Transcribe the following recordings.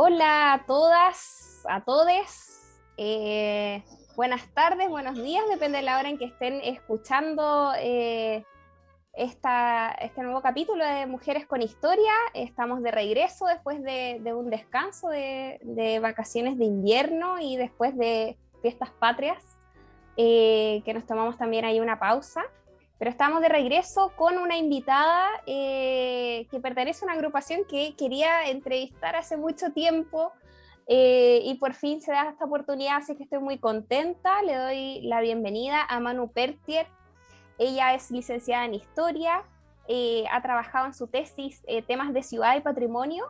Hola a todas, a todes. Eh, buenas tardes, buenos días, depende de la hora en que estén escuchando eh, esta, este nuevo capítulo de Mujeres con Historia. Estamos de regreso después de, un descanso de, de vacaciones de invierno y después de fiestas patrias, eh, que nos tomamos también ahí una pausa. Pero estamos de regreso con una invitada eh, que pertenece a una agrupación que quería entrevistar hace mucho tiempo eh, y por fin se da esta oportunidad, así que estoy muy contenta. Le doy la bienvenida a Manu Pertier. Ella es licenciada en Historia, eh, ha trabajado en su tesis temas de ciudad y patrimonio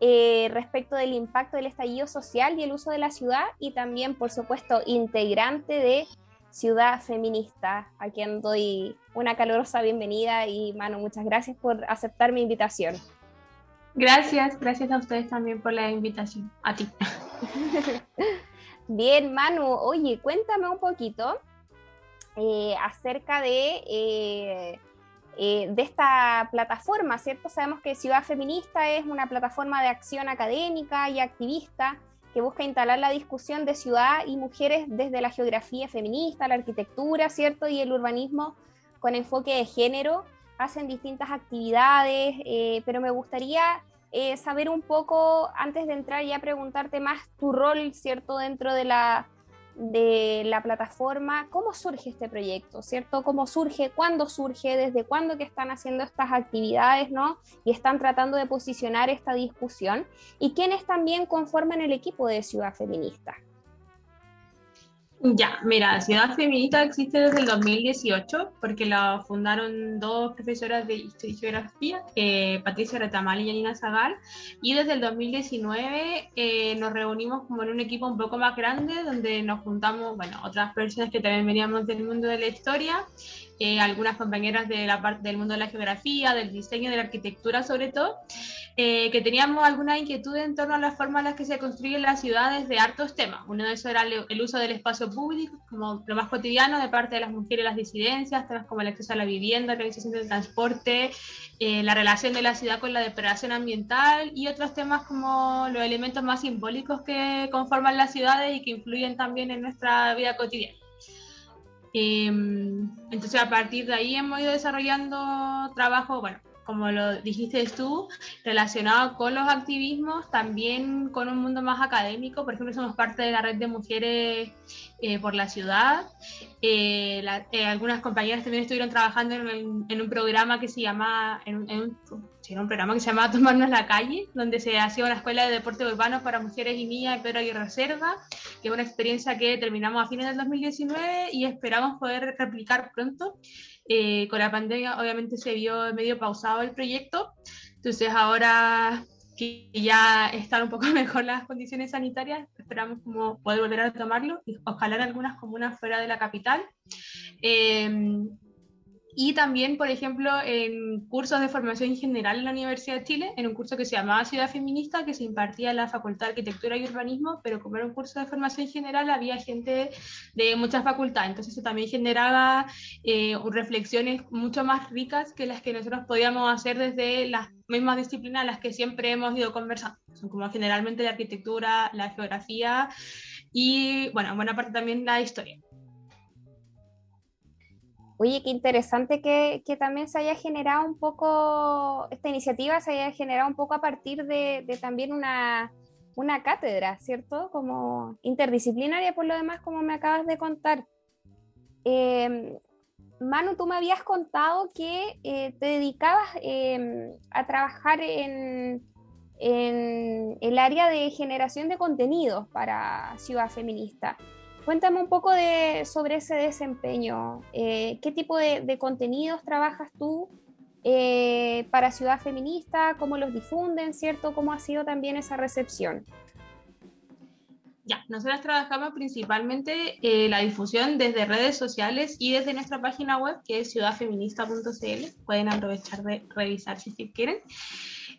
respecto del impacto del estallido social y el uso de la ciudad y también, por supuesto, integrante de Ciudad Feminista, a quien doy una calurosa bienvenida y Manu, muchas gracias por aceptar mi invitación. Gracias, gracias a ustedes también por la invitación. A ti. Bien, Manu, oye, cuéntame un poquito eh, acerca de, eh, eh, de esta plataforma, ¿cierto? Sabemos que Ciudad Feminista es una plataforma de acción académica y activista que busca instalar la discusión de ciudad y mujeres desde la geografía feminista, la arquitectura, ¿cierto? Y el urbanismo con enfoque de género. Hacen distintas actividades, eh, pero me gustaría eh, saber un poco, antes de entrar ya preguntarte más tu rol, ¿cierto? Dentro de la, de la plataforma, ¿cómo surge este proyecto, ¿cierto? ¿Cómo surge? ¿Cuándo surge? ¿Desde cuándo que están haciendo estas actividades, ¿no? Y están tratando de posicionar esta discusión. ¿Y quiénes también conforman el equipo de Ciudad Feminista? Ya, mira, Ciudad Feminista existe desde el 2018 porque la fundaron dos profesoras de Geografía, eh, Patricia Retamal y Janina Zagal, y desde el 2019 eh, nos reunimos como en un equipo un poco más grande donde nos juntamos, bueno, otras personas que también veníamos del mundo de la historia, eh, algunas compañeras la del mundo de la geografía, del diseño, de la arquitectura sobre todo, eh, que teníamos alguna inquietud en torno a la forma en la que se construyen las ciudades de hartos temas. Uno de esos era el, uso del espacio público, como lo más cotidiano de parte de las mujeres y las disidencias, temas como el acceso a la vivienda, organización del transporte, eh, la relación de la ciudad con la depredación ambiental y otros temas como los elementos más simbólicos que conforman las ciudades y que influyen también en nuestra vida cotidiana. Eh, entonces, a partir de ahí hemos ido desarrollando trabajo, bueno, como lo dijiste tú, relacionado con los activismos, también con un mundo más académico. Por ejemplo, somos parte de la red de mujeres eh, por la ciudad. Eh, la- eh, algunas compañeras también estuvieron trabajando en, el- en un programa que se llama, en, un- en un, sí, un programa que se llamaba Tomarnos la calle, donde se hacía una escuela de deporte urbano para mujeres y niñas de Pedro Aguirre Reserva, que es una experiencia que terminamos a fines del 2019 y esperamos poder replicar pronto. Eh, con la pandemia obviamente se vio medio pausado el proyecto, entonces ahora que ya están un poco mejor las condiciones sanitarias, esperamos como poder volver a tomarlo y ojalá en algunas comunas fuera de la capital. Eh, y también, por ejemplo, en cursos de formación general en la Universidad de Chile, en un curso que se llamaba Ciudad Feminista, que se impartía en la Facultad de Arquitectura y Urbanismo, pero como era un curso de formación general, había gente de muchas facultades, entonces eso también generaba eh, reflexiones mucho más ricas que las que nosotros podíamos hacer desde las mismas disciplinas a las que siempre hemos ido conversando. Son como generalmente la arquitectura, la geografía y, bueno, en buena parte también la historia. Oye, qué interesante que, también se haya generado un poco, esta iniciativa se haya generado un poco a partir de, también una, una cátedra, ¿cierto? Como interdisciplinaria por lo demás, como me acabas de contar. Eh, Manu, tú me habías contado que eh, te dedicabas eh, a trabajar en el área de generación de contenidos para Ciudad Feminista. Cuéntame un poco de, sobre ese desempeño. Eh, ¿Qué tipo de, contenidos trabajas tú eh, para Ciudad Feminista? ¿Cómo los difunden, cierto? ¿Cómo ha sido también esa recepción? Ya, nosotros trabajamos principalmente eh, la difusión desde redes sociales y desde nuestra página web, que es ciudadfeminista.cl. Pueden aprovechar de revisar si quieren.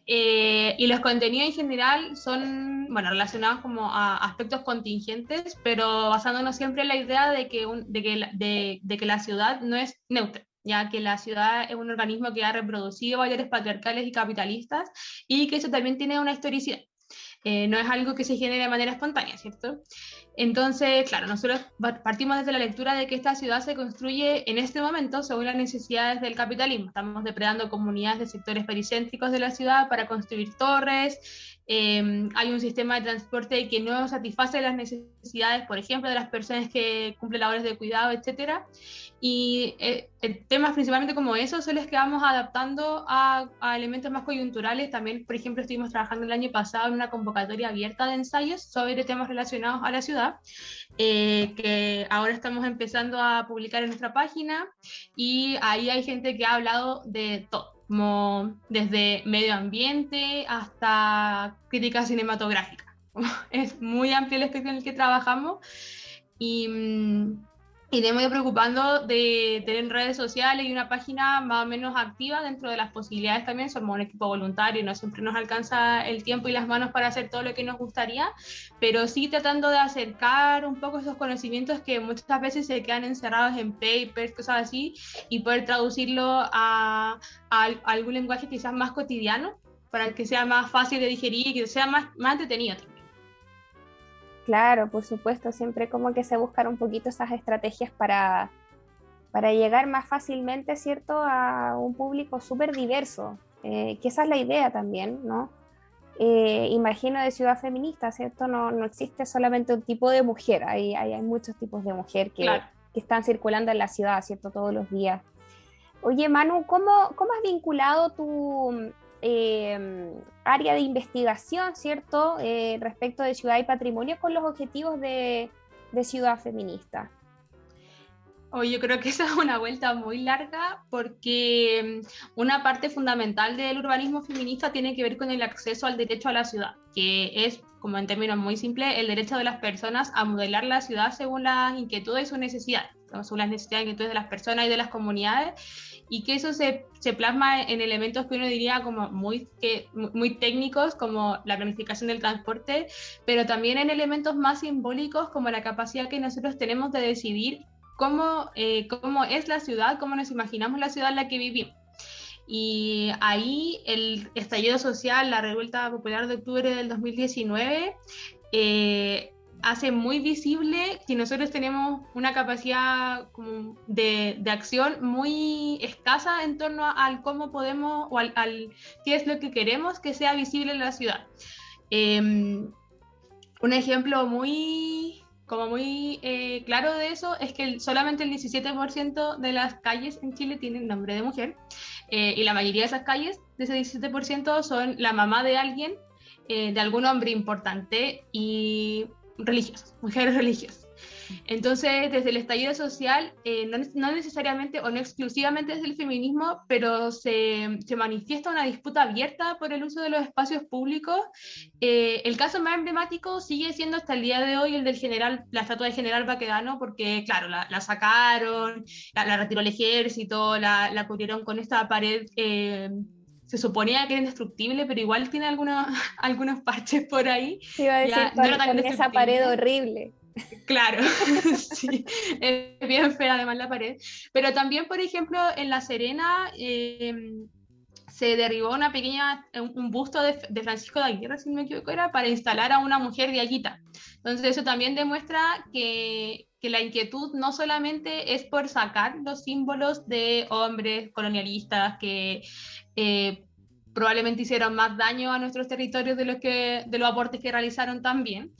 Eh, y los contenidos en general son, bueno, relacionados como a aspectos contingentes, pero basándonos siempre en la idea de que, un- de que, la- de- que la ciudad no es neutra ya que la ciudad es un organismo que ha reproducido valores patriarcales y capitalistas y que eso también tiene una historicidad. Eh, no es algo que se genere de manera espontánea, ¿cierto? Entonces, claro, nosotros pa- partimos desde la lectura de que esta ciudad se construye en este momento según las necesidades del capitalismo. Estamos depredando comunidades de sectores pericéntricos de la ciudad para construir torres. Eh, hay un sistema de transporte que no satisface las necesidades, por ejemplo, de las personas que cumplen labores de cuidado, etcétera. Y eh, temas principalmente como esos son los que vamos adaptando a, a elementos más coyunturales. También, por ejemplo, estuvimos trabajando el año pasado en una convocatoria abierta de ensayos sobre temas relacionados a la ciudad, eh, que ahora estamos empezando a publicar en nuestra página y ahí hay gente que ha hablado de todo, como desde medio ambiente hasta crítica cinematográfica. Es muy amplio el espectro en el que trabajamos y... mm, y de medio preocupando de tener redes sociales y una página más o menos activa dentro de las posibilidades también. Somos un equipo voluntario no siempre nos alcanza el tiempo y las manos para hacer todo lo que nos gustaría, pero sí tratando de acercar un poco esos conocimientos que muchas veces se quedan encerrados en papers, cosas así, y poder traducirlo a, a al- a algún lenguaje quizás más cotidiano para que sea más fácil de digerir y que sea más, más entretenido. Claro, por supuesto, siempre como que se buscan un poquito esas estrategias para, para llegar más fácilmente, ¿cierto?, a un público súper diverso, eh, que esa es la idea también, ¿no? Eh, imagino de ciudad feminista, ¿cierto? No, no existe solamente un tipo de mujer, hay, hay, hay muchos tipos de mujer que, Claro. que están circulando en la ciudad, ¿cierto? Todos los días. Oye, Manu, ¿cómo, cómo has vinculado tu eh, área de investigación, ¿cierto? Eh, respecto de ciudad y patrimonio con los objetivos de, ciudad feminista. Oh, yo creo que esa es una vuelta muy larga porque mm, una parte fundamental del urbanismo feminista tiene que ver con el acceso al derecho a la ciudad, que es, como en términos muy simples, el derecho de las personas a modelar la ciudad según las inquietudes y sus necesidades, según las necesidades y inquietudes de las personas y de las comunidades, y que eso se, se plasma en elementos que uno diría como muy, que, muy técnicos, como la planificación del transporte, pero también en elementos más simbólicos como la capacidad que nosotros tenemos de decidir cómo, eh, cómo es la ciudad, cómo nos imaginamos la ciudad en la que vivimos. Y ahí el estallido social, la revuelta popular de octubre del 2019, eh, hace muy visible que nosotros tenemos una capacidad de, de, acción muy escasa en torno al cómo podemos o al, al, qué es lo que queremos que sea visible en la ciudad. Eh, un ejemplo muy como muy eh, claro de eso es que solamente el 17% de las calles en Chile tienen nombre de mujer eh, y la mayoría de esas calles, de ese 17%, son la mamá de alguien, eh, de algún hombre importante y religiosos, mujeres religiosas. Entonces, desde el estallido social, eh, no, no, necesariamente o no exclusivamente desde el feminismo, pero se, se, manifiesta una disputa abierta por el uso de los espacios públicos. Eh, el caso más emblemático sigue siendo hasta el día de hoy el del general, la estatua del general Baquedano, porque, claro, la, la sacaron, la, la, retiró el ejército, la, la cubrieron con esta pared. Eh, se suponía que era indestructible, pero igual tiene algunos, algunos parches por ahí. Sí, iba a decir, ya, no con esa pared horrible. Claro, sí, es bien fea además la pared. Pero también, por ejemplo, en La Serena eh, se derribó una pequeña, un, busto de, de, Francisco de Aguirre, si no me equivoco, era para instalar a una mujer de Aguita. Entonces eso también demuestra que, que la inquietud no solamente es por sacar los símbolos de hombres colonialistas que eh, probablemente hicieron más daño a nuestros territorios de, los que, de los aportes que realizaron también,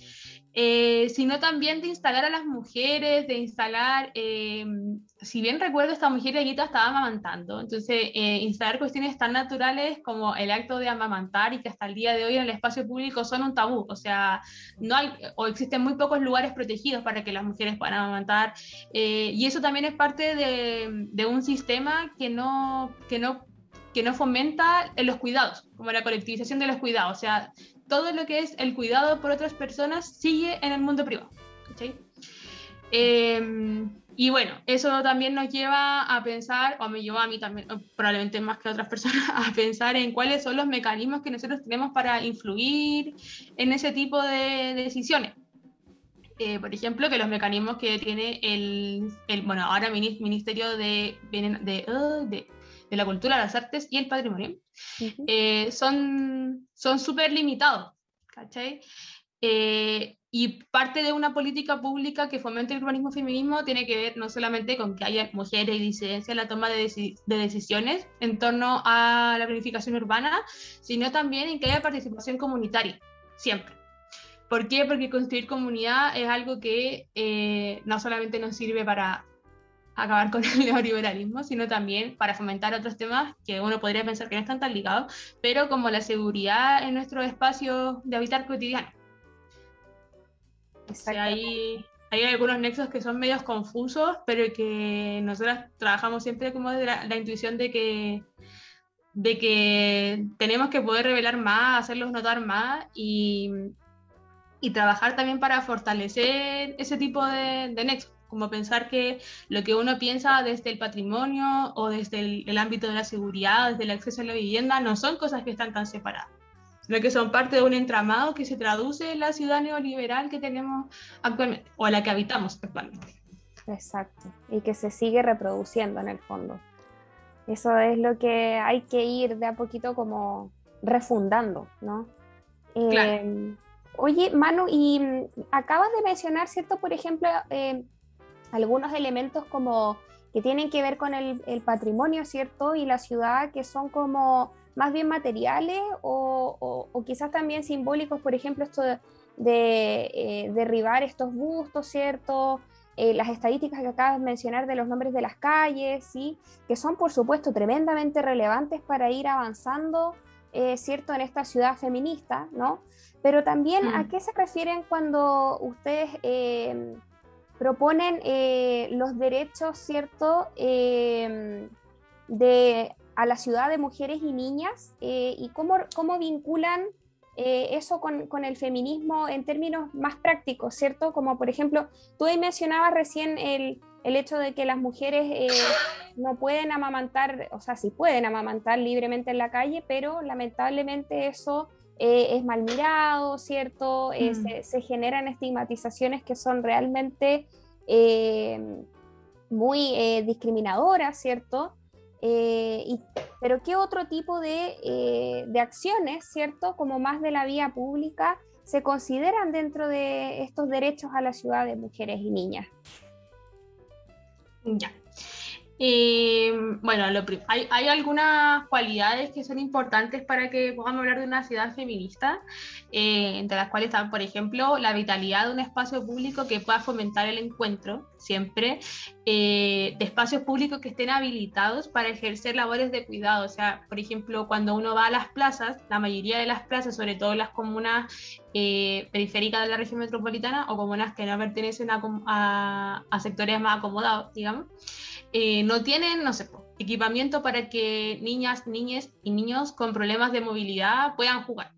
eh, sino también de instalar a las mujeres, de instalar, eh, si bien recuerdo, esta mujer Aguita estaba amamantando, entonces eh, instalar cuestiones tan naturales como el acto de amamantar y que hasta el día de hoy en el espacio público son un tabú, o sea, no hay, o existen muy pocos lugares protegidos para que las mujeres puedan amamantar, y eso también es parte de, de un sistema que no, que no que no fomenta en los cuidados, como la colectivización de los cuidados. O sea, todo lo que es el cuidado por otras personas sigue en el mundo privado. ¿cachai? Eh, y bueno, eso también nos lleva a pensar, o me llevó a mí también, probablemente más que a otras personas, a pensar en cuáles son los mecanismos que nosotros tenemos para influir en ese tipo de, decisiones. Eh, por ejemplo, que los mecanismos que tiene el, el bueno, ahora Ministerio de, de, uh, de de la cultura, las artes y el patrimonio, eh, son súper limitados, ¿cachai? Eh, y parte de una política pública que fomente el urbanismo feminismo tiene que ver no solamente con que haya mujeres y disidencia en la toma de, de, decisiones en torno a la planificación urbana, sino también en que haya participación comunitaria, siempre. ¿Por qué? Porque construir comunidad es algo que eh, no solamente nos sirve para acabar con el neoliberalismo, sino también para fomentar otros temas que uno podría pensar que no están tan ligados, pero como la seguridad en nuestro espacio de habitar cotidiano. O sea, hay, hay, algunos nexos que son medios confusos, pero que nosotros trabajamos siempre como de la, la, intuición de que, de que tenemos que poder revelar más, hacerlos notar más y, y trabajar también para fortalecer ese tipo de, de nexos como pensar que lo que uno piensa desde el patrimonio o desde el, el, ámbito de la seguridad, desde el acceso a la vivienda, no son cosas que están tan separadas, sino que son parte de un entramado que se traduce en la ciudad neoliberal que tenemos actualmente, o a la que habitamos actualmente. Exacto, y que se sigue reproduciendo en el fondo. Eso es lo que hay que ir de a poquito como refundando, ¿no? Claro. Eh, oye, Manu, y acabas de mencionar, ¿cierto? Por ejemplo, eh, algunos elementos como que tienen que ver con el, el, patrimonio, ¿cierto? Y la ciudad que son como más bien materiales o, o, o quizás también simbólicos, por ejemplo, esto de, de eh, derribar estos bustos, ¿cierto? Eh, las estadísticas que acabas de mencionar de los nombres de las calles, ¿sí? Que son, por supuesto, tremendamente relevantes para ir avanzando, eh, ¿cierto? En esta ciudad feminista, ¿no? Pero también, mm. ¿a qué se refieren cuando ustedes proponen eh, los derechos, ¿cierto?, eh, de, a la ciudad de mujeres y niñas eh, y cómo, cómo vinculan eso con, con, el feminismo en términos más prácticos, ¿cierto? Como por ejemplo, tú ahí mencionabas recién el, el hecho de que las mujeres no pueden amamantar, o sea, sí pueden amamantar libremente en la calle, pero lamentablemente eso eh, es mal mirado, ¿cierto? Eh, mm. se, se, generan estigmatizaciones que son realmente eh, muy discriminadoras, ¿cierto? Y, pero ¿qué otro tipo de, de acciones, ¿cierto? Como más de la vía pública, se consideran dentro de estos derechos a la ciudad de mujeres y niñas? Ya. Eh, bueno, lo, hay, hay, algunas cualidades que son importantes para que podamos hablar de una ciudad feminista, eh, entre las cuales están, por ejemplo, la vitalidad de un espacio público que pueda fomentar el encuentro, siempre, eh, de espacios públicos que estén habilitados para ejercer labores de cuidado. O sea, por ejemplo, cuando uno va a las plazas, la mayoría de las plazas, sobre todo las comunas periféricas de la región metropolitana o comunas que no pertenecen a, a, a sectores más acomodados, digamos, eh, no tienen, no sé, equipamiento para que niñas, niñas y niños con problemas de movilidad puedan jugar.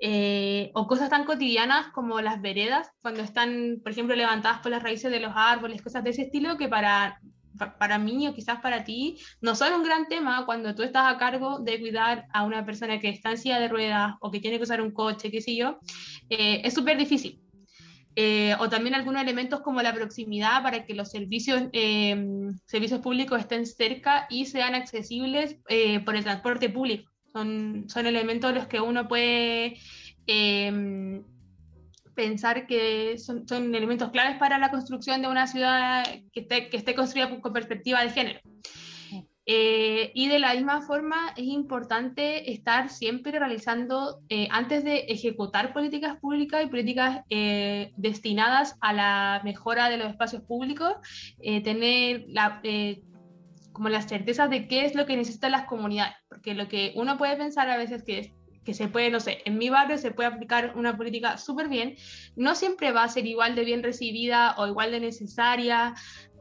Eh, o cosas tan cotidianas como las veredas, cuando están, por ejemplo, levantadas por las raíces de los árboles, cosas de ese estilo que para, para mí o quizás para ti no son un gran tema cuando tú estás a cargo de cuidar a una persona que está en silla de ruedas o que tiene que usar un coche, qué sé yo, eh, es súper difícil. Eh, o también algunos elementos como la proximidad para que los servicios, eh, servicios públicos estén cerca y sean accesibles eh, por el transporte público. Son, son elementos los que uno puede em, pensar que son, son, elementos claves para la construcción de una ciudad que esté, que esté construida con perspectiva de género. Eh, y de la misma forma es importante estar siempre realizando, eh, antes de ejecutar políticas públicas y políticas eh, destinadas a la mejora de los espacios públicos, tener la, como la certeza de qué es lo que necesitan las comunidades, porque lo que uno puede pensar a veces que es que se puede, no sé, en mi barrio se puede aplicar una política súper bien, no siempre va a ser igual de bien recibida o igual de necesaria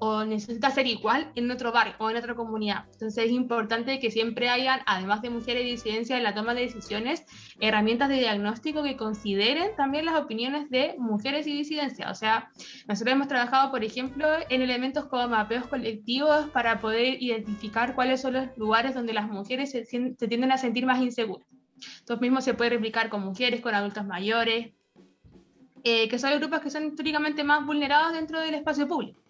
o necesita ser igual en otro barrio o en otra comunidad. Entonces es importante que siempre hayan, además de mujeres y disidencia en la toma de decisiones, herramientas de diagnóstico que consideren también las opiniones de mujeres y disidencia. O sea, nosotros hemos trabajado, por ejemplo, en elementos como mapeos colectivos para poder identificar cuáles son los lugares donde las mujeres se, se tienden a sentir más inseguras. Esto mismo se puede replicar con mujeres, con adultos mayores, eh, que son los grupos que son históricamente más vulnerados dentro del espacio público.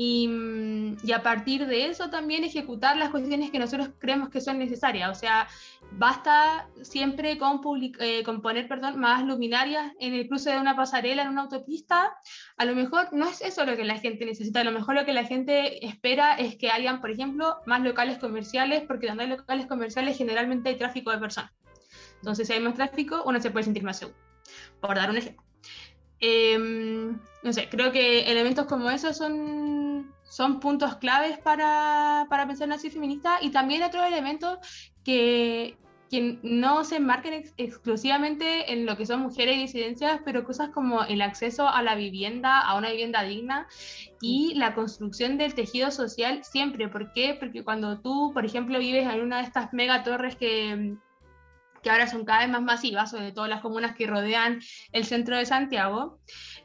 Y, mm, y, a partir de eso también ejecutar las cuestiones que nosotros creemos que son necesarias. O sea, basta siempre con, eh, con, poner perdón, más luminarias en el cruce de una pasarela, en una autopista. A lo mejor no es eso lo que la gente necesita, a lo mejor lo que la gente espera es que hayan, por ejemplo, más locales comerciales, porque donde hay locales comerciales generalmente hay tráfico de personas. Entonces, si hay más tráfico, uno se puede sentir más seguro. Por dar un ejemplo. Em, no sé, creo que elementos como esos son, son puntos claves para, para pensar en así feminista y también otros elementos que, que no se enmarquen ex exclusivamente en lo que son mujeres y disidencias, pero cosas como el acceso a la vivienda, a una vivienda digna y la construcción del tejido social siempre. ¿Por qué? Porque cuando tú, por ejemplo, vives en una de estas mega torres que que ahora son cada vez más masivas, sobre todo las comunas que rodean el centro de Santiago,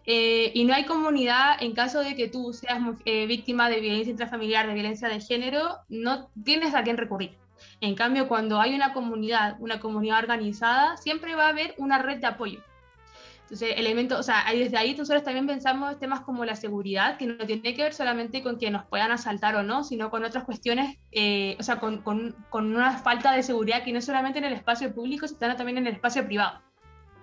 eh, y no hay comunidad en caso de que tú seas eh, víctima de violencia intrafamiliar, de violencia de género, no tienes a quién recurrir. En cambio, cuando hay una comunidad, una comunidad organizada, siempre va a haber una red de apoyo. Entonces, elementos, o sea, desde ahí nosotros también pensamos temas como la seguridad, que no tiene que ver solamente con que nos puedan asaltar o no, sino con otras cuestiones, eh, o sea, con, con, con, una falta de seguridad que no solamente en el espacio público, sino también en el espacio privado,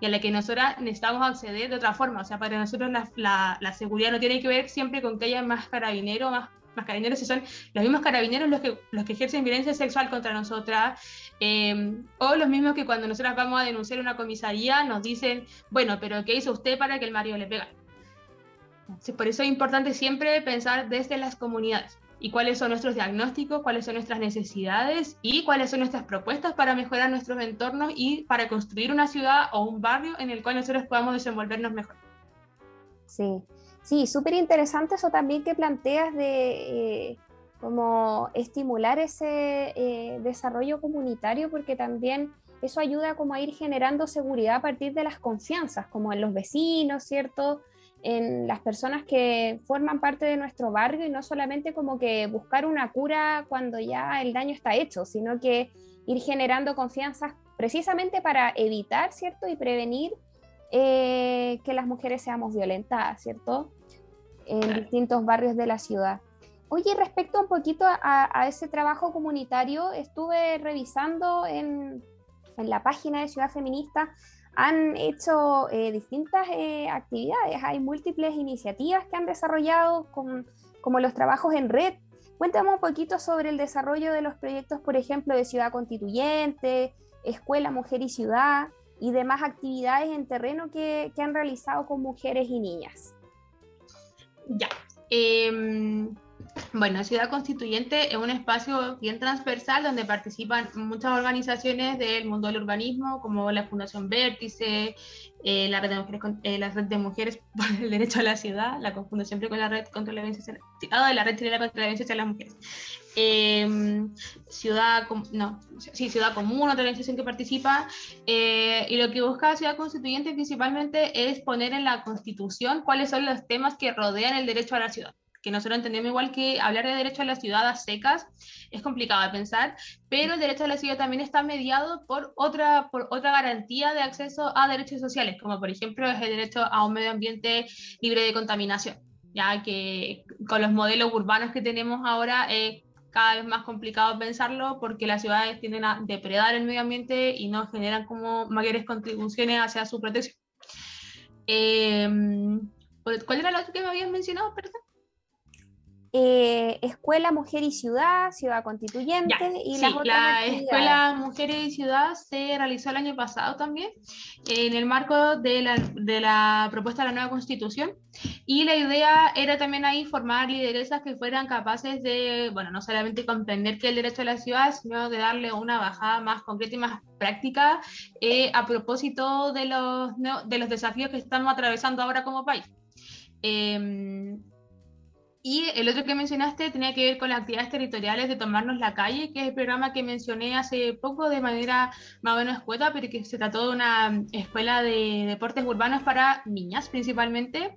y a la que nosotros necesitamos acceder de otra forma. O sea, para nosotros la, la, la seguridad no tiene que ver siempre con que haya más carabineros, más más carabineros, si son los mismos carabineros los que, los que ejercen violencia sexual contra nosotras, eh, o los mismos que cuando nosotras vamos a denunciar una comisaría nos dicen, bueno, pero ¿qué hizo usted para que el marido le pega? por eso es importante siempre pensar desde las comunidades y cuáles son nuestros diagnósticos, cuáles son nuestras necesidades y cuáles son nuestras propuestas para mejorar nuestros entornos y para construir una ciudad o un barrio en el cual nosotros podamos desenvolvernos mejor. Sí, Sí, súper interesante eso también que planteas de eh, como estimular ese eh, desarrollo comunitario, porque también eso ayuda como a ir generando seguridad a partir de las confianzas, como en los vecinos, ¿cierto? En las personas que forman parte de nuestro barrio y no solamente como que buscar una cura cuando ya el daño está hecho, sino que ir generando confianza precisamente para evitar, ¿cierto? Y prevenir eh, que las mujeres seamos violentadas, ¿cierto? En distintos barrios de la ciudad. Oye, respecto un poquito a, ese trabajo comunitario, estuve revisando en, en, la página de Ciudad Feminista, han hecho eh, distintas eh, actividades, hay múltiples iniciativas que han desarrollado con, como los trabajos en red. Cuéntame un poquito sobre el desarrollo de los proyectos, por ejemplo, de Ciudad Constituyente, Escuela, Mujer y Ciudad, y demás actividades en terreno que, que han realizado con mujeres y niñas. Ya. Eh, bueno, Ciudad Constituyente es un espacio bien transversal donde participan muchas organizaciones del mundo del urbanismo, como la Fundación Vértice, eh, la, red de mujeres, eh, la Red de Mujeres por el Derecho a la Ciudad, la confundo siempre con la Red contra la Violencia ah, la Red contra la Violencia hacia las Mujeres. Eh, ciudad, no, sí, Ciudad Común, otra organización que participa, eh, y lo que busca Ciudad Constituyente principalmente es poner en la Constitución cuáles son los temas que rodean el derecho a la ciudad que nosotros entendemos igual que hablar de derecho a la ciudad a secas es complicado de pensar, pero el derecho a la ciudad también está mediado por otra, por otra garantía de acceso a derechos sociales, como por ejemplo el derecho a un medio ambiente libre de contaminación, ya que con los modelos urbanos que tenemos ahora es cada vez más complicado pensarlo porque las ciudades tienden a depredar el medio ambiente y no generan como mayores contribuciones hacia su protección. Eh, ¿Cuál era la otra que me habían mencionado? Eh, Escuela Mujer y Ciudad, Ciudad Constituyente Ya, y sí, las otras la. Escuela Mujeres y Ciudad se realizó el año pasado también, en el marco de la, de la propuesta de la nueva constitución. Y la idea era también ahí formar lideresas que fueran capaces de, bueno, no solamente comprender que el derecho a la ciudad, sino de darle una bajada más concreta y más práctica eh, a propósito de los, de los desafíos que estamos atravesando ahora como país. Em, y el otro que mencionaste tenía que ver con las actividades territoriales de Tomarnos la Calle, que es el programa que mencioné hace poco de manera más o menos escueta, pero que se trató de una escuela de deportes urbanos para niñas principalmente.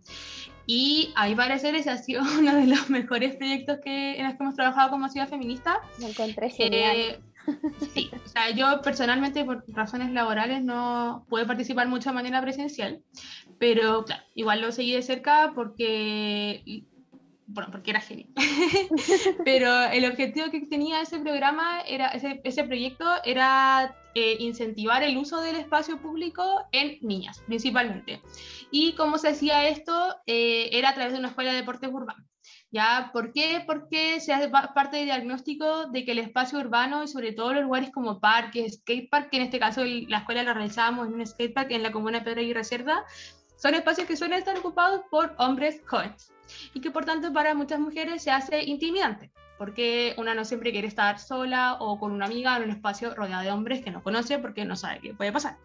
Y a mi parecer ese ha sido uno de los mejores proyectos que, en los que hemos trabajado como ciudad feminista. Lo encontré genial. Eh, sí, o sea, yo personalmente por razones laborales no pude participar mucho de manera presencial, pero claro, igual lo seguí de cerca porque, bueno, porque era genial. pero el objetivo que tenía ese programa, era, ese, ese proyecto, era eh, incentivar el uso del espacio público en niñas, principalmente. Y cómo se hacía esto eh, era a través de una escuela de deportes urbanos. ¿Ya? ¿Por qué? Porque se hace pa- parte del diagnóstico de que el espacio urbano y sobre todo los lugares como parques, skatepark, que en este caso el- la escuela la realizábamos en un skatepark en la comuna Pedro Aguirre Cerda, son espacios que suelen estar ocupados por hombres jóvenes y que por tanto para muchas mujeres se hace intimidante porque una no siempre quiere estar sola o con una amiga en un espacio rodeado de hombres que no conoce porque no sabe qué puede pasar.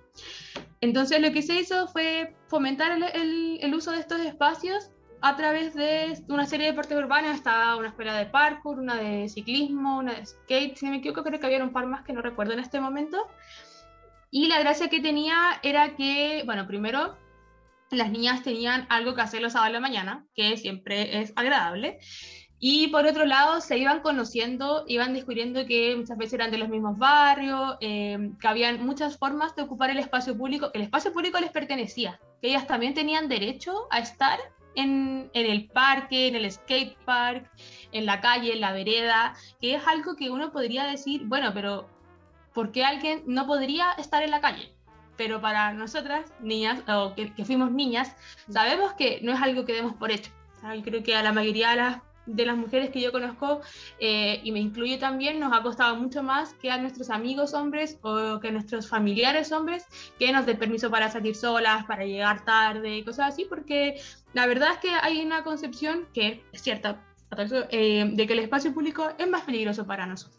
Entonces lo que se hizo fue fomentar el, el- el uso de estos espacios a través de una serie de deportes urbanos. Estaba una escuela de parkour, una de ciclismo, una de skate, si no me equivoco, creo que había un par más que no recuerdo en este momento. Y la gracia que tenía era que, bueno, primero las niñas tenían algo que hacer los sábados de la mañana, que siempre es agradable. Y por otro lado, se iban conociendo, iban descubriendo que muchas veces eran de los mismos barrios, eh, que habían muchas formas de ocupar el espacio público. El espacio público les pertenecía, que ellas también tenían derecho a estar en, en el parque, en el skate park, en la calle, en la vereda, que es algo que uno podría decir, bueno, pero ¿por qué alguien no podría estar en la calle? Pero para nosotras, niñas, o que, que fuimos niñas, sabemos que no es algo que demos por hecho. O sea, yo creo que a la mayoría de las, de las mujeres que yo conozco, eh, y me incluyo también, nos ha costado mucho más que a nuestros amigos hombres o que a nuestros familiares hombres que nos den permiso para salir solas, para llegar tarde, cosas así, porque la verdad es que hay una concepción que es cierta, eh, de que el espacio público es más peligroso para nosotros.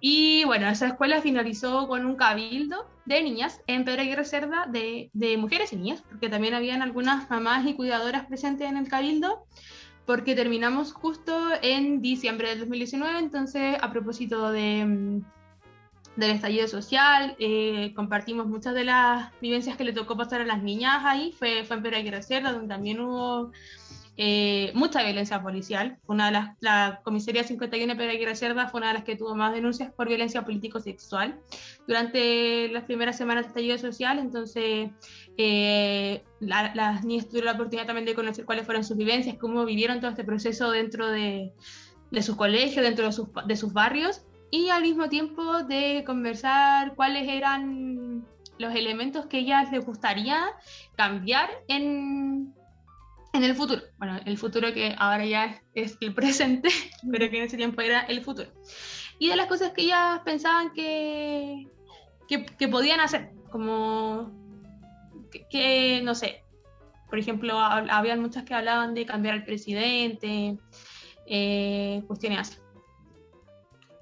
Y bueno, esa escuela finalizó con un cabildo de niñas en Pedro Aguirre Cerda de, de mujeres y niñas, porque también habían algunas mamás y cuidadoras presentes en el cabildo, porque terminamos justo en diciembre del 2019, entonces a propósito de, mm, del estallido social, eh, compartimos muchas de las vivencias que le tocó pasar a las niñas ahí, fue, fue en Pedro Aguirre Cerda, donde también hubo eh, mucha violencia policial. Una de las, la comisaría 51 de Pedro Cerda fue una de las que tuvo más denuncias por violencia político-sexual durante las primeras semanas de estallido social. Entonces, eh, la- las niñas tuvieron la oportunidad también de conocer cuáles fueron sus vivencias, cómo vivieron todo este proceso dentro de, de sus colegios, dentro de sus barrios, y al mismo tiempo de conversar cuáles eran los elementos que ellas les gustaría cambiar en, en el futuro. Bueno, el futuro que ahora ya es el presente, pero que en ese tiempo era el futuro. Y de las cosas que ellas pensaban que, que, que podían hacer, como que, que, no sé, por ejemplo, hab- habían muchas que hablaban de cambiar al presidente, eh, cuestiones así.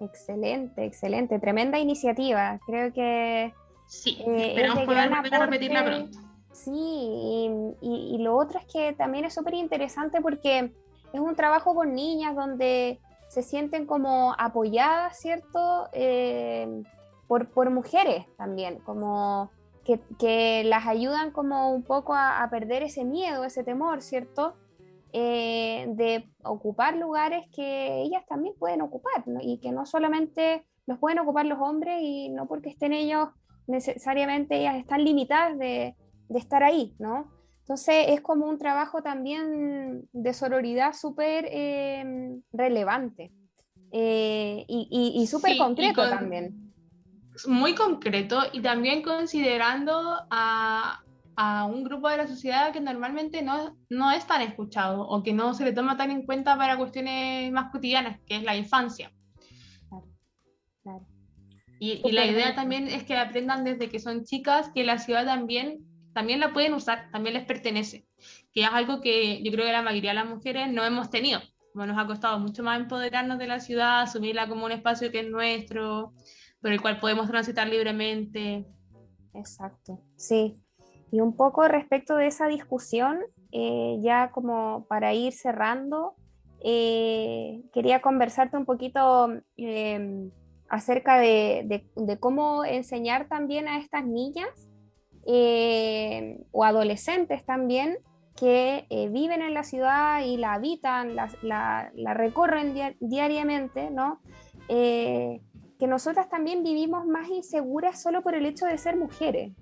Excelente, excelente. Tremenda iniciativa. Creo que Sí, Eh, esperamos es de poder volver a repetirla pronto. Sí, y, y- lo otro es que también es súper interesante porque es un trabajo con niñas donde se sienten como apoyadas, ¿cierto? Eh, por, por mujeres también, como que, que las ayudan como un poco a, a perder ese miedo, ese temor, ¿cierto? Eh, de ocupar lugares que ellas también pueden ocupar, ¿no? Y que no solamente los pueden ocupar los hombres y no porque estén ellos necesariamente ellas están limitadas de, de estar ahí, ¿no? Entonces es como un trabajo también de sororidad súper eh, relevante eh, y, y- y súper Sí, concreto con- también. muy concreto y también considerando a, a un grupo de la sociedad que normalmente no, no es tan escuchado o que no se le toma tan en cuenta para cuestiones más cotidianas, que es la infancia. Claro. Y, y la idea también es que aprendan desde que son chicas que la ciudad también, también la pueden usar, también les pertenece, que es algo que yo creo que la mayoría de las mujeres no hemos tenido. Como nos ha costado mucho más empoderarnos de la ciudad, asumirla como un espacio que es nuestro, por el cual podemos transitar libremente. Exacto, sí. Y un poco respecto de esa discusión, eh, ya como para ir cerrando, eh, quería conversarte un poquito eh, acerca de, cómo enseñar también a estas niñas eh, o adolescentes también que eh, viven en la ciudad y la habitan, la, recorren dia- diariamente, ¿no? Eh, que nosotras también vivimos más inseguras solo por el hecho de ser mujeres.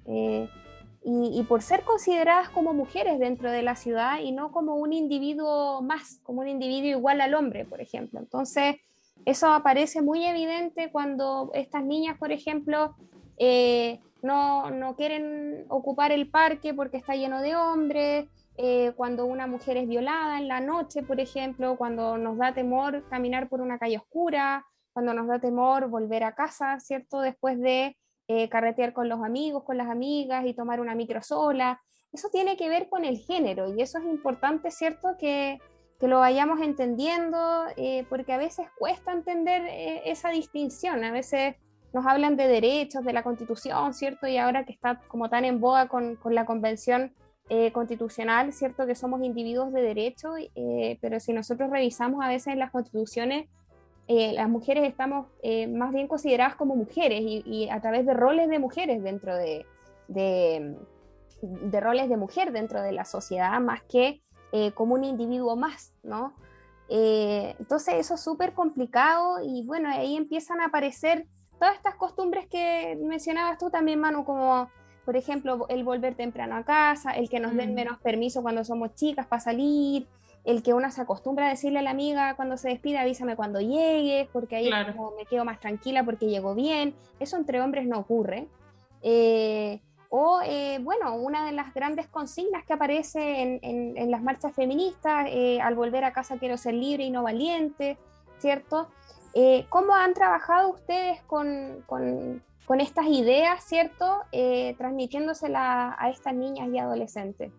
y por ser consideradas como mujeres dentro de la ciudad y no como un individuo más, como un individuo igual al hombre, por ejemplo. Entonces, eso aparece muy evidente cuando estas niñas, por ejemplo, eh, no, no quieren ocupar el parque porque está lleno de hombres, eh, cuando una mujer es violada en la noche, por ejemplo, cuando nos da temor caminar por una calle oscura, cuando nos da temor volver a casa, ¿cierto? Después de eh, carretear con los amigos, con las amigas y tomar una micro sola. Eso tiene que ver con el género y eso es importante, ¿cierto? Que, que lo vayamos entendiendo, eh, porque a veces cuesta entender esa distinción, a veces nos hablan de derechos, de la constitución, ¿cierto? Y ahora que está como tan en boga con, con la convención eh, constitucional, ¿cierto? Que somos individuos de derecho, eh, pero si nosotros revisamos a veces las constituciones, eh, las mujeres estamos más bien consideradas como mujeres y, a través de roles de mujeres dentro de, de, roles de mujer dentro de la sociedad, más que como un individuo más, ¿no? Entonces eso es súper complicado y bueno, ahí empiezan a aparecer todas estas costumbres que mencionabas tú también, Manu, como por ejemplo el volver temprano a casa, el que nos den Mm. menos permiso cuando somos chicas para salir, el que una se acostumbra a decirle a la amiga cuando se despide, avísame cuando llegues, porque ahí Claro. como me quedo más tranquila porque llego bien. Eso entre hombres no ocurre. Eh, o, eh, bueno, una de las grandes consignas que aparece en, en- en las marchas feministas, eh, al volver a casa quiero ser libre y no valiente, ¿cierto? Eh, ¿Cómo han trabajado ustedes con, con- con estas ideas, ¿cierto? Eh, transmitiéndoselas a estas niñas y adolescentes.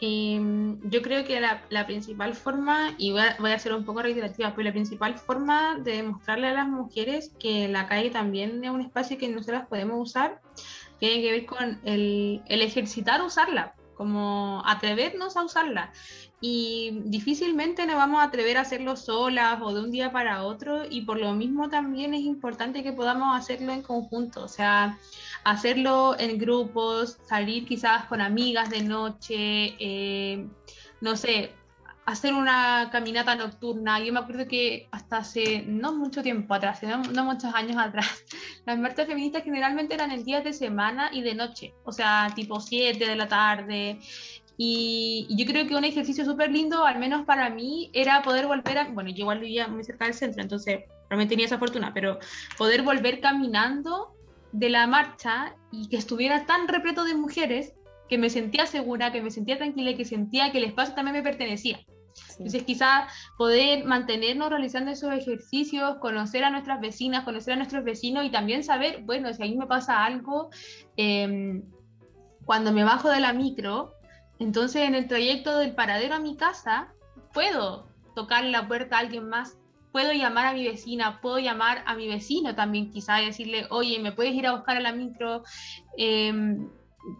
Em, yo creo que la, la principal forma, y voy a, voy a ser un poco reiterativa, pero la principal forma de demostrarle a las mujeres que la calle también es un espacio que nosotras podemos usar, tiene que ver con el, el ejercitar usarla, como atrevernos a usarla. Y difícilmente nos vamos a atrever a hacerlo solas o de un día para otro, y por lo mismo también es importante que podamos hacerlo en conjunto, o sea, hacerlo en grupos, salir quizás con amigas de noche, eh, no sé, hacer una caminata nocturna. Yo me acuerdo que hasta hace no mucho tiempo atrás, no, muchos años atrás, las marchas feministas generalmente eran en días de semana y de noche, o sea, tipo 7 de la tarde. Y, y yo creo que un ejercicio súper lindo, al menos para mí, era poder volver a, bueno, yo igual vivía muy cerca del centro, entonces realmente tenía esa fortuna, pero poder volver caminando de la marcha y que estuviera tan repleto de mujeres que me sentía segura, que me sentía tranquila y que sentía que el espacio también me pertenecía. Entonces quizás poder mantenernos realizando esos ejercicios, conocer a nuestras vecinas, conocer a nuestros vecinos y también saber, bueno, si a mí me pasa algo, eh, cuando me bajo de la micro, entonces en el trayecto del paradero a mi casa, puedo tocar la puerta a alguien más puedo llamar a mi vecina, puedo llamar a mi vecino también quizá y decirle, oye, ¿me puedes ir a buscar a la micro? Eh,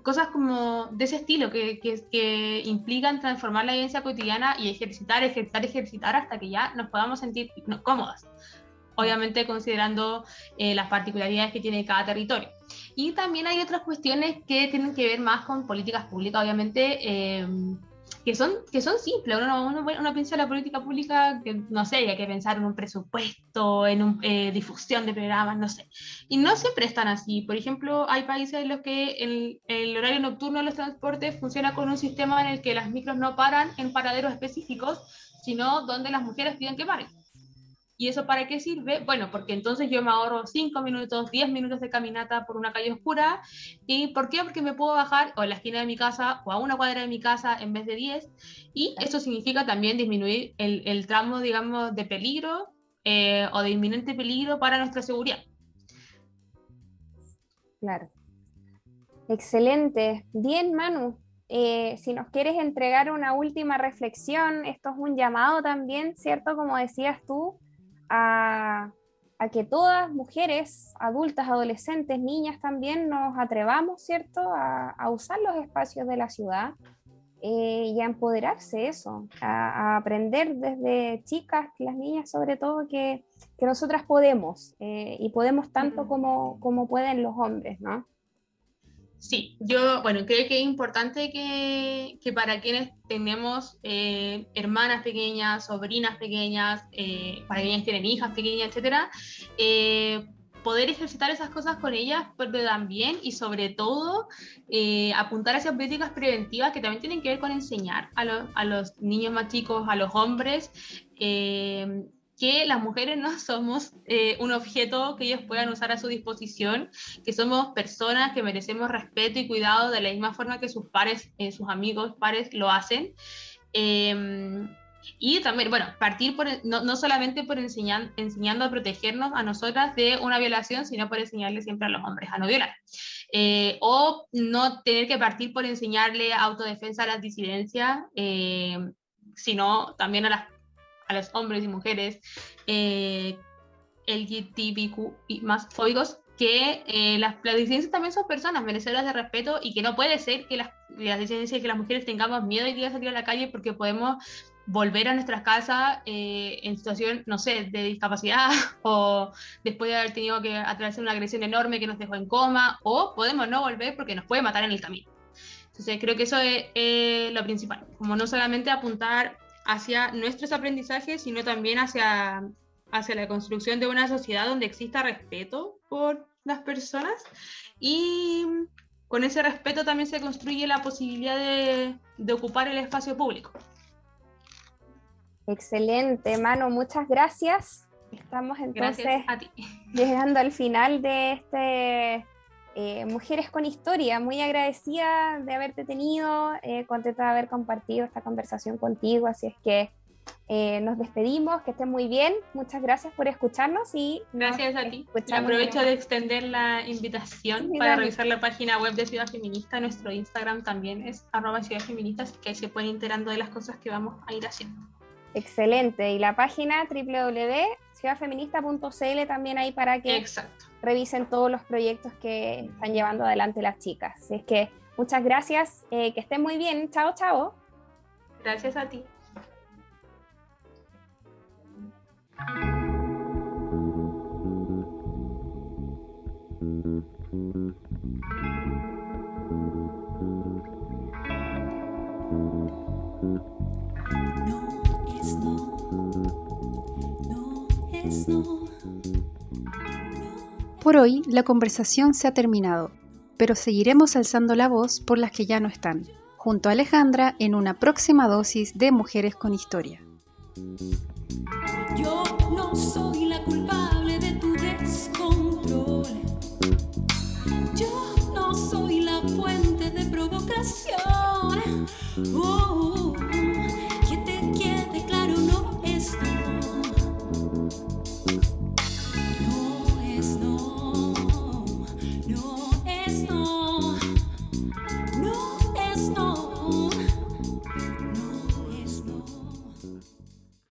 cosas como de ese estilo que, que, que, implican transformar la vivencia cotidiana y ejercitar, ejercitar, ejercitar hasta que ya nos podamos sentir cómodas. Obviamente considerando eh, las particularidades que tiene cada territorio. Y también hay otras cuestiones que tienen que ver más con políticas públicas, obviamente. Eh, que son, que son simples. Uno, uno, uno, piensa en la política pública, que no sé, hay que pensar en un presupuesto, en un, eh, difusión de programas, no sé. Y no siempre están así. Por ejemplo, hay países en los que el, el, horario nocturno de los transportes funciona con un sistema en el que las micros no paran en paraderos específicos, sino donde las mujeres piden que paren. ¿Y eso para qué sirve? Bueno, porque entonces yo me ahorro 5 minutos, 10 minutos de caminata por una calle oscura. ¿Y por qué? Porque me puedo bajar o en la esquina de mi casa o a una cuadra de mi casa en vez de 10. Y eso significa también disminuir el, el tramo, digamos, de peligro eh, o de inminente peligro para nuestra seguridad. Claro. Excelente. Bien, Manu. Eh, si nos quieres entregar una última reflexión, esto es un llamado también, ¿cierto? Como decías tú, a, a que todas mujeres, adultas, adolescentes, niñas también nos atrevamos, ¿cierto?, a, a usar los espacios de la ciudad eh, y a empoderarse eso, a, a aprender desde chicas, las niñas sobre todo, que, que nosotras podemos eh, y podemos tanto como, como pueden los hombres, ¿no? Sí, yo, bueno, creo que es importante que, que para quienes tenemos eh, hermanas pequeñas, sobrinas pequeñas, eh, para quienes tienen hijas pequeñas, etcétera, eh, poder ejercitar esas cosas con ellas, pero también y sobre todo eh, apuntar hacia políticas preventivas que también tienen que ver con enseñar a, los- a los niños más chicos, a los hombres, eh, que las mujeres no somos eh, un objeto que ellos puedan usar a su disposición, que somos personas que merecemos respeto y cuidado de la misma forma que sus pares, eh, sus amigos, pares lo hacen. Eh, y también, bueno, partir por, no, no solamente por enseñar, enseñando a protegernos a nosotras de una violación, sino por enseñarle siempre a los hombres a no violar. Eh, o no tener que partir por enseñarle autodefensa a las disidencias, eh, sino también a, las, a los hombres y mujeres eh, LGTBQ y más fóbicos que eh, las, las disidencias también son personas merecedoras de respeto y que no puede ser que las, las disidencias y que las mujeres tengamos miedo hoy día salir a la calle porque podemos volver a nuestras casas eh, en situación, no sé, de discapacidad o después de haber tenido que atravesar una agresión enorme que nos dejó en coma o podemos no volver porque nos puede matar en el camino. Entonces creo que eso es eh, lo principal, como no solamente apuntar hacia nuestros aprendizajes, sino también hacia, hacia la construcción de una sociedad donde exista respeto por las personas y con ese respeto también se construye la posibilidad de, de ocupar el espacio público. Excelente, Manu, muchas gracias. Estamos entonces llegando al final de este eh, Mujeres con Historia. Muy agradecida de haberte tenido, eh, contenta de haber compartido esta conversación contigo. Así es que eh, nos despedimos, que estén muy bien. Muchas gracias por escucharnos y Gracias a ti. Aprovecho de de extender la invitación Sí, para dale. revisar la página web de Ciudad Feminista. Nuestro Instagram también es arroba Ciudad Feminista, así que ahí se pueden enterando de las cosas que vamos a ir haciendo. Excelente. Y la página www.ciudadfeminista.cl también ahí para que Exacto. Revisen todos los proyectos que están llevando adelante las chicas. Así es que muchas gracias, eh, que estén muy bien. Chao, chao. Gracias a ti. No es no. No es no. Por hoy la conversación se ha terminado, pero seguiremos alzando la voz por las que ya no están, junto a Alejandra en una próxima dosis de Mujeres con Historia.